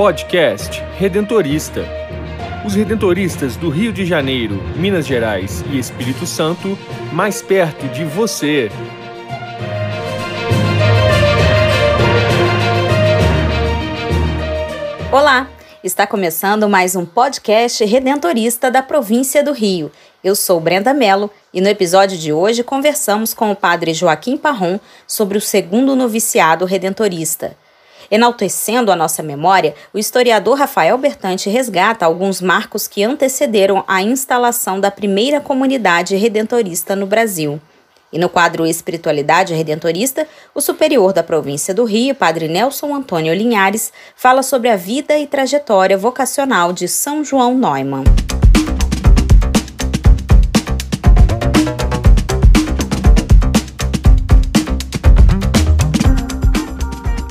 Podcast Redentorista. Os redentoristas do Rio de Janeiro, Minas Gerais e Espírito Santo, mais perto de você. Olá, está começando mais um podcast redentorista da província do Rio. Eu sou Brenda Mello e no episódio de hoje conversamos com o padre Joaquim Parron sobre o segundo noviciado redentorista. Enaltecendo a nossa memória, o historiador Rafael Bertante resgata alguns marcos que antecederam a instalação da primeira comunidade redentorista no Brasil. E no quadro Espiritualidade Redentorista, o superior da província do Rio, Padre Nelson Antônio Linhares, fala sobre a vida e trajetória vocacional de São João Neumann.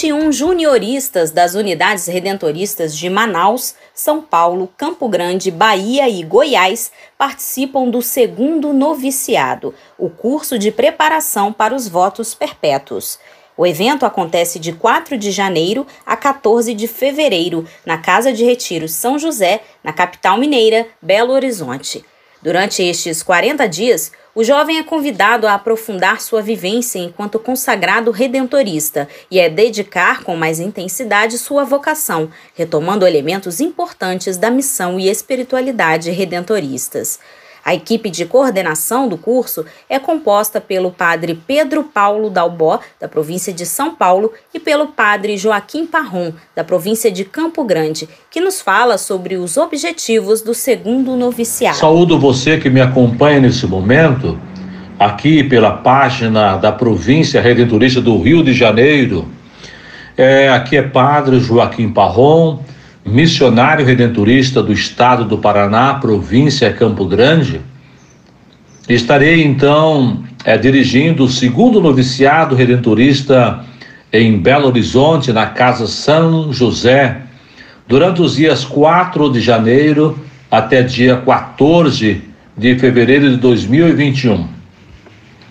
21 junioristas das unidades redentoristas de Manaus, São Paulo, Campo Grande, Bahia e Goiás participam do segundo noviciado, o curso de preparação para os votos perpétuos. O evento acontece de 4 de janeiro a 14 de fevereiro, na Casa de Retiro São José, na capital mineira, Belo Horizonte. Durante estes 40 dias, o jovem é convidado a aprofundar sua vivência enquanto consagrado redentorista e é dedicar com mais intensidade sua vocação, retomando elementos importantes da missão e espiritualidade redentoristas. A equipe de coordenação do curso é composta pelo padre Pedro Paulo Dalbó, da província de São Paulo, e pelo padre Joaquim Parron, da província de Campo Grande, que nos fala sobre os objetivos do segundo noviciado. Saúdo você que me acompanha nesse momento, aqui pela página da província redentorista do Rio de Janeiro. É, aqui é padre Joaquim Parron missionário redentorista do estado do Paraná, província Campo Grande. Estarei então é, dirigindo o segundo noviciado redentorista em Belo Horizonte, na Casa São José, durante os dias 4 de janeiro até dia 14 de fevereiro de 2021.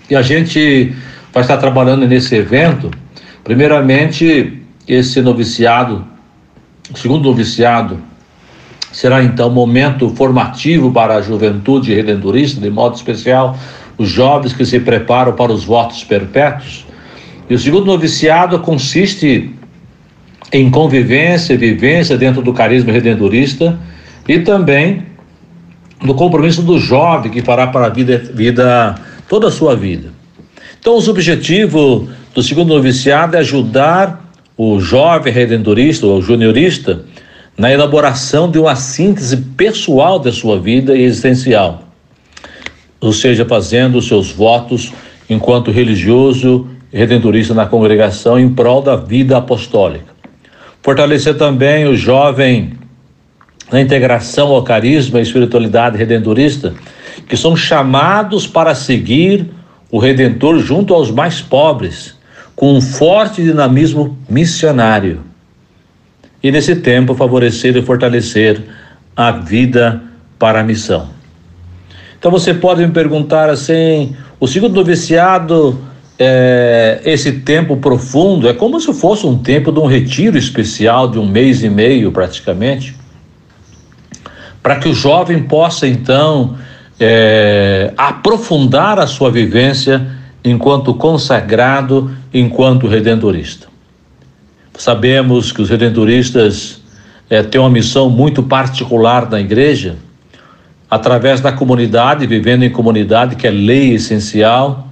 E a gente vai estar trabalhando nesse evento, primeiramente, esse noviciado segundo noviciado será então momento formativo para a juventude redentorista, de modo especial os jovens que se preparam para os votos perpétuos. E o segundo noviciado consiste em convivência e vivência dentro do carisma redentorista e também no compromisso do jovem que fará para a vida, vida toda a sua vida. Então, os objetivos do segundo noviciado é ajudar o jovem redentorista ou juniorista na elaboração de uma síntese pessoal da sua vida e existencial, ou seja, fazendo os seus votos enquanto religioso redentorista na congregação em prol da vida apostólica. Fortalecer também o jovem na integração ao carisma e espiritualidade redentorista, que são chamados para seguir o Redentor junto aos mais pobres com um forte dinamismo missionário. E nesse tempo favorecer e fortalecer a vida para a missão. Então você pode me perguntar assim: o segundo noviciado, é, esse tempo profundo, é como se fosse um tempo de um retiro especial de um mês e meio praticamente, para que o jovem possa então é, aprofundar a sua vivência enquanto consagrado, enquanto redentorista. Sabemos que os redentoristas é, têm uma missão muito particular na igreja, através da comunidade, vivendo em comunidade, que é lei essencial,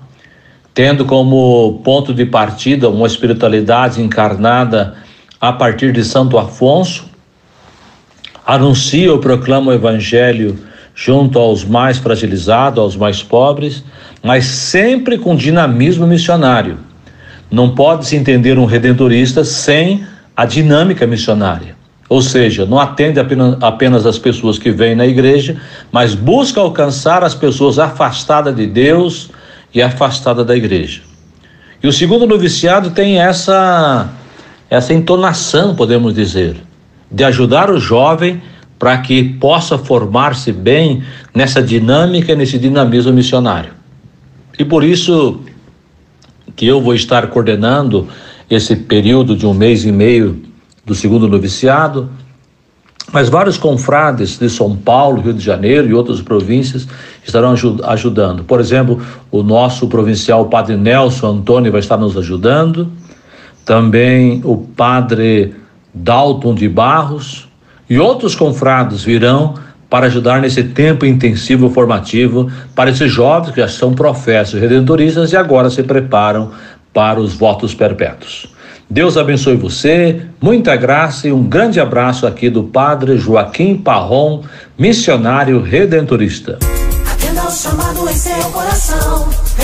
tendo como ponto de partida uma espiritualidade encarnada a partir de Santo Afonso, anuncia ou proclama o evangelho junto aos mais fragilizados, aos mais pobres, mas sempre com dinamismo missionário. Não pode se entender um redentorista sem a dinâmica missionária. Ou seja, não atende apenas, apenas as pessoas que vêm na igreja, mas busca alcançar as pessoas afastadas de Deus e afastadas da igreja. E o segundo noviciado tem essa essa entonação, podemos dizer, de ajudar o jovem para que possa formar-se bem nessa dinâmica, nesse dinamismo missionário. E por isso que eu vou estar coordenando esse período de um mês e meio do segundo noviciado, mas vários confrades de São Paulo, Rio de Janeiro e outras províncias estarão ajudando. Por exemplo, o nosso provincial Padre Nelson Antônio vai estar nos ajudando, também o Padre Dalton de Barros e outros confrades virão para ajudar nesse tempo intensivo formativo para esses jovens que já são professos redentoristas e agora se preparam para os votos perpétuos. Deus abençoe você, muita graça e um grande abraço aqui do Padre Joaquim Parron, missionário redentorista. Atenda o chamado em seu coração,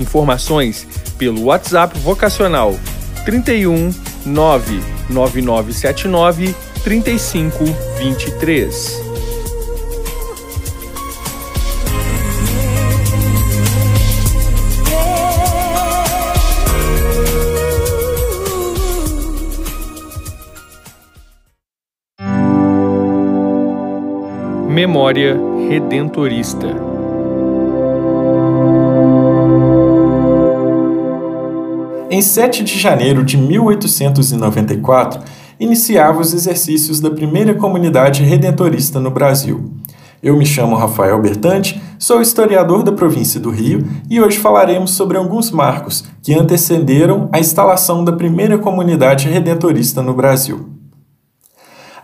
Informações pelo WhatsApp vocacional 31 99979 3523. Memória Redentorista. Em 7 de janeiro de 1894, iniciava os exercícios da primeira comunidade redentorista no Brasil. Eu me chamo Rafael Bertante, sou historiador da província do Rio e hoje falaremos sobre alguns marcos que antecederam a instalação da primeira comunidade redentorista no Brasil.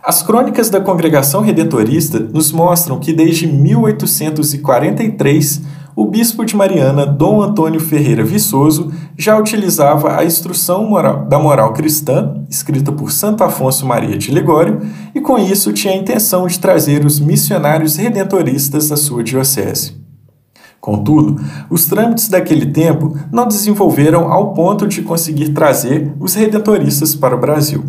As crônicas da Congregação Redentorista nos mostram que desde 1843 o bispo de Mariana, Dom Antônio Ferreira Viçoso, já utilizava a Instrução moral, da Moral Cristã, escrita por Santo Afonso Maria de Ligório, e com isso tinha a intenção de trazer os missionários redentoristas à sua diocese. Contudo, os trâmites daquele tempo não desenvolveram ao ponto de conseguir trazer os redentoristas para o Brasil.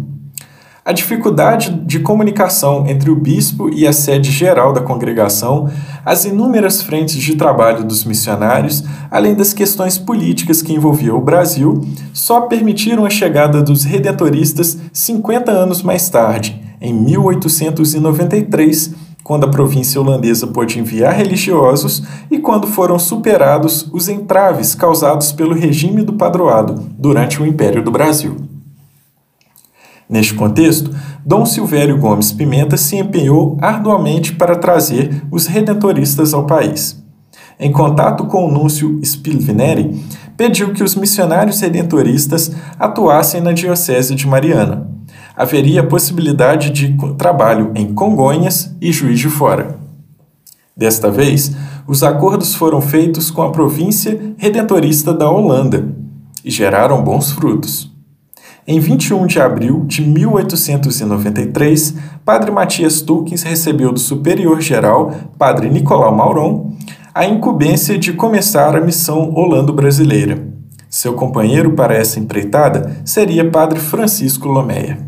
A dificuldade de comunicação entre o bispo e a sede geral da congregação, as inúmeras frentes de trabalho dos missionários, além das questões políticas que envolviam o Brasil, só permitiram a chegada dos redentoristas 50 anos mais tarde, em 1893, quando a província holandesa pôde enviar religiosos e quando foram superados os entraves causados pelo regime do padroado durante o Império do Brasil. Neste contexto, Dom Silvério Gomes Pimenta se empenhou arduamente para trazer os redentoristas ao país. Em contato com o núncio Spilvineri, pediu que os missionários redentoristas atuassem na Diocese de Mariana. Haveria possibilidade de trabalho em Congonhas e Juiz de Fora. Desta vez, os acordos foram feitos com a província redentorista da Holanda e geraram bons frutos. Em 21 de abril de 1893, Padre Matias Tulkins recebeu do Superior Geral, Padre Nicolau Mauron, a incumbência de começar a missão holando-brasileira. Seu companheiro para essa empreitada seria Padre Francisco Lomeia.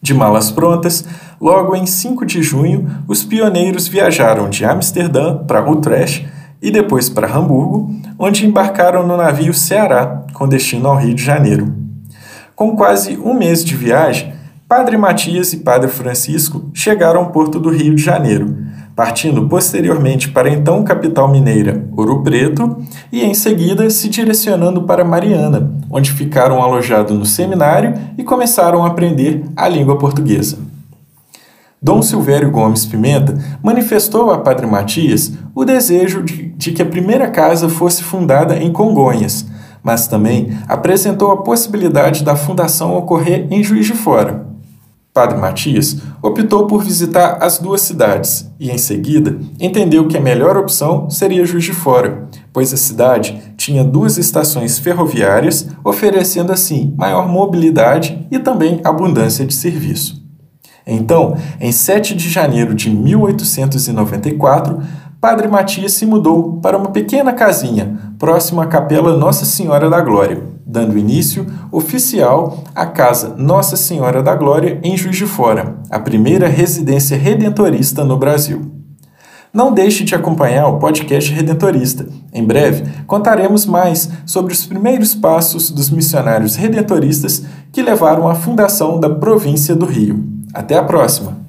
De malas prontas, logo em 5 de junho, os pioneiros viajaram de Amsterdã para Utrecht e depois para Hamburgo, onde embarcaram no navio Ceará, com destino ao Rio de Janeiro. Com quase um mês de viagem, Padre Matias e Padre Francisco chegaram ao porto do Rio de Janeiro, partindo posteriormente para a então capital mineira, Ouro Preto, e em seguida se direcionando para Mariana, onde ficaram alojados no seminário e começaram a aprender a língua portuguesa. Dom Silvério Gomes Pimenta manifestou a Padre Matias o desejo de, de que a primeira casa fosse fundada em Congonhas, mas também apresentou a possibilidade da fundação ocorrer em Juiz de Fora. Padre Matias optou por visitar as duas cidades e, em seguida, entendeu que a melhor opção seria Juiz de Fora, pois a cidade tinha duas estações ferroviárias, oferecendo assim maior mobilidade e também abundância de serviço. Então, em 7 de janeiro de 1894, Padre Matias se mudou para uma pequena casinha próxima à Capela Nossa Senhora da Glória, dando início oficial à Casa Nossa Senhora da Glória em Juiz de Fora, a primeira residência redentorista no Brasil. Não deixe de acompanhar o podcast Redentorista. Em breve, contaremos mais sobre os primeiros passos dos missionários redentoristas que levaram à fundação da província do Rio. Até a próxima!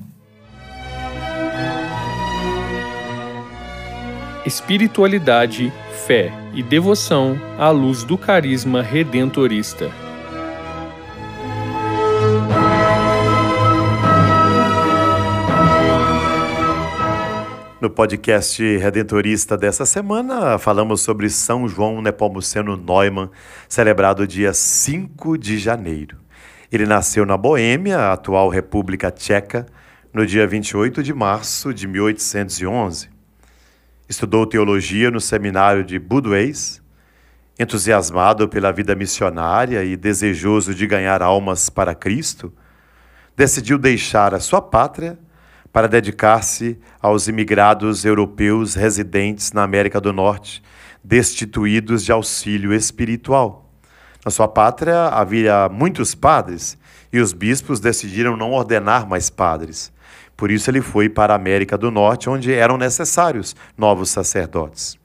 Espiritualidade, fé e devoção à luz do carisma redentorista. No podcast Redentorista dessa semana, falamos sobre São João Nepomuceno Neumann, celebrado dia 5 de janeiro. Ele nasceu na Boêmia, atual República Tcheca, no dia 28 de março de 1811. Estudou teologia no seminário de Budweis, entusiasmado pela vida missionária e desejoso de ganhar almas para Cristo, decidiu deixar a sua pátria para dedicar-se aos imigrados europeus residentes na América do Norte, destituídos de auxílio espiritual. Na sua pátria havia muitos padres e os bispos decidiram não ordenar mais padres. Por isso ele foi para a América do Norte, onde eram necessários novos sacerdotes.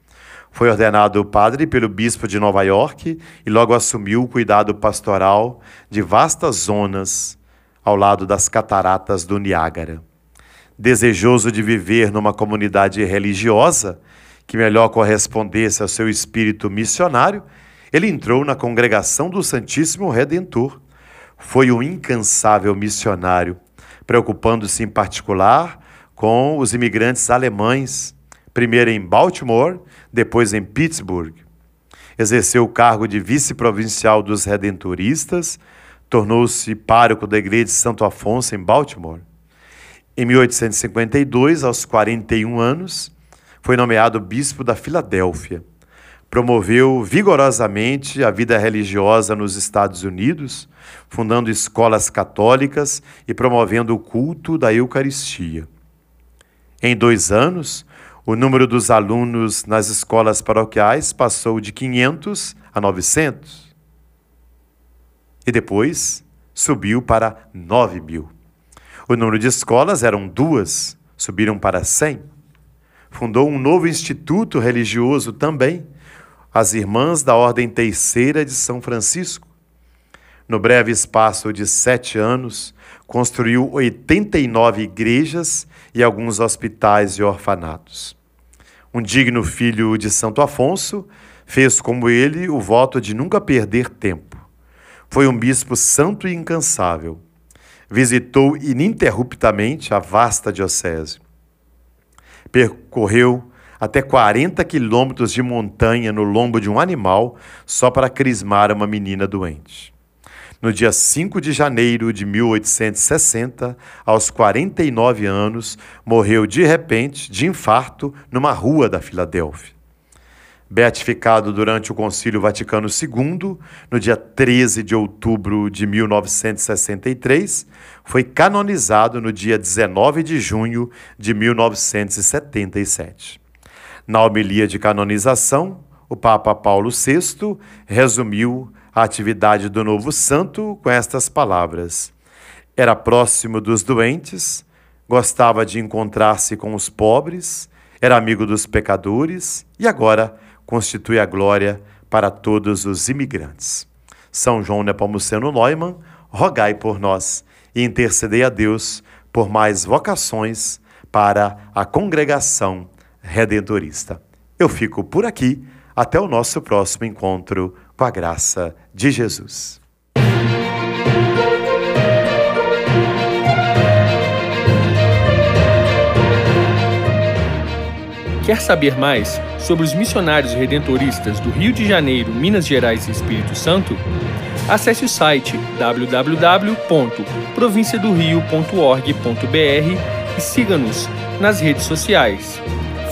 Foi ordenado padre pelo bispo de Nova York e logo assumiu o cuidado pastoral de vastas zonas ao lado das cataratas do Niágara desejoso de viver numa comunidade religiosa que melhor correspondesse ao seu espírito missionário, ele entrou na congregação do Santíssimo Redentor. Foi um incansável missionário, preocupando-se em particular com os imigrantes alemães, primeiro em Baltimore, depois em Pittsburgh. Exerceu o cargo de vice-provincial dos redentoristas, tornou-se pároco da igreja de Santo Afonso em Baltimore. Em 1852, aos 41 anos, foi nomeado bispo da Filadélfia. Promoveu vigorosamente a vida religiosa nos Estados Unidos, fundando escolas católicas e promovendo o culto da Eucaristia. Em dois anos, o número dos alunos nas escolas paroquiais passou de 500 a 900. E depois subiu para 9 mil. O número de escolas eram duas, subiram para cem. Fundou um novo instituto religioso também, as Irmãs da Ordem Terceira de São Francisco. No breve espaço de sete anos, construiu 89 igrejas e alguns hospitais e orfanatos. Um digno filho de Santo Afonso, fez como ele o voto de nunca perder tempo. Foi um bispo santo e incansável visitou ininterruptamente a vasta diocese. Percorreu até 40 quilômetros de montanha no lombo de um animal só para crismar uma menina doente. No dia 5 de janeiro de 1860, aos 49 anos, morreu de repente de infarto numa rua da Filadélfia beatificado durante o Concílio Vaticano II, no dia 13 de outubro de 1963, foi canonizado no dia 19 de junho de 1977. Na homilia de canonização, o Papa Paulo VI resumiu a atividade do novo santo com estas palavras: Era próximo dos doentes, gostava de encontrar-se com os pobres, era amigo dos pecadores e agora constitui a glória para todos os imigrantes. São João Nepomuceno Neumann, rogai por nós e intercedei a Deus por mais vocações para a congregação redentorista. Eu fico por aqui. Até o nosso próximo encontro com a graça de Jesus. Quer saber mais sobre os missionários redentoristas do Rio de Janeiro, Minas Gerais e Espírito Santo? Acesse o site www.provinciadorio.org.br e siga-nos nas redes sociais: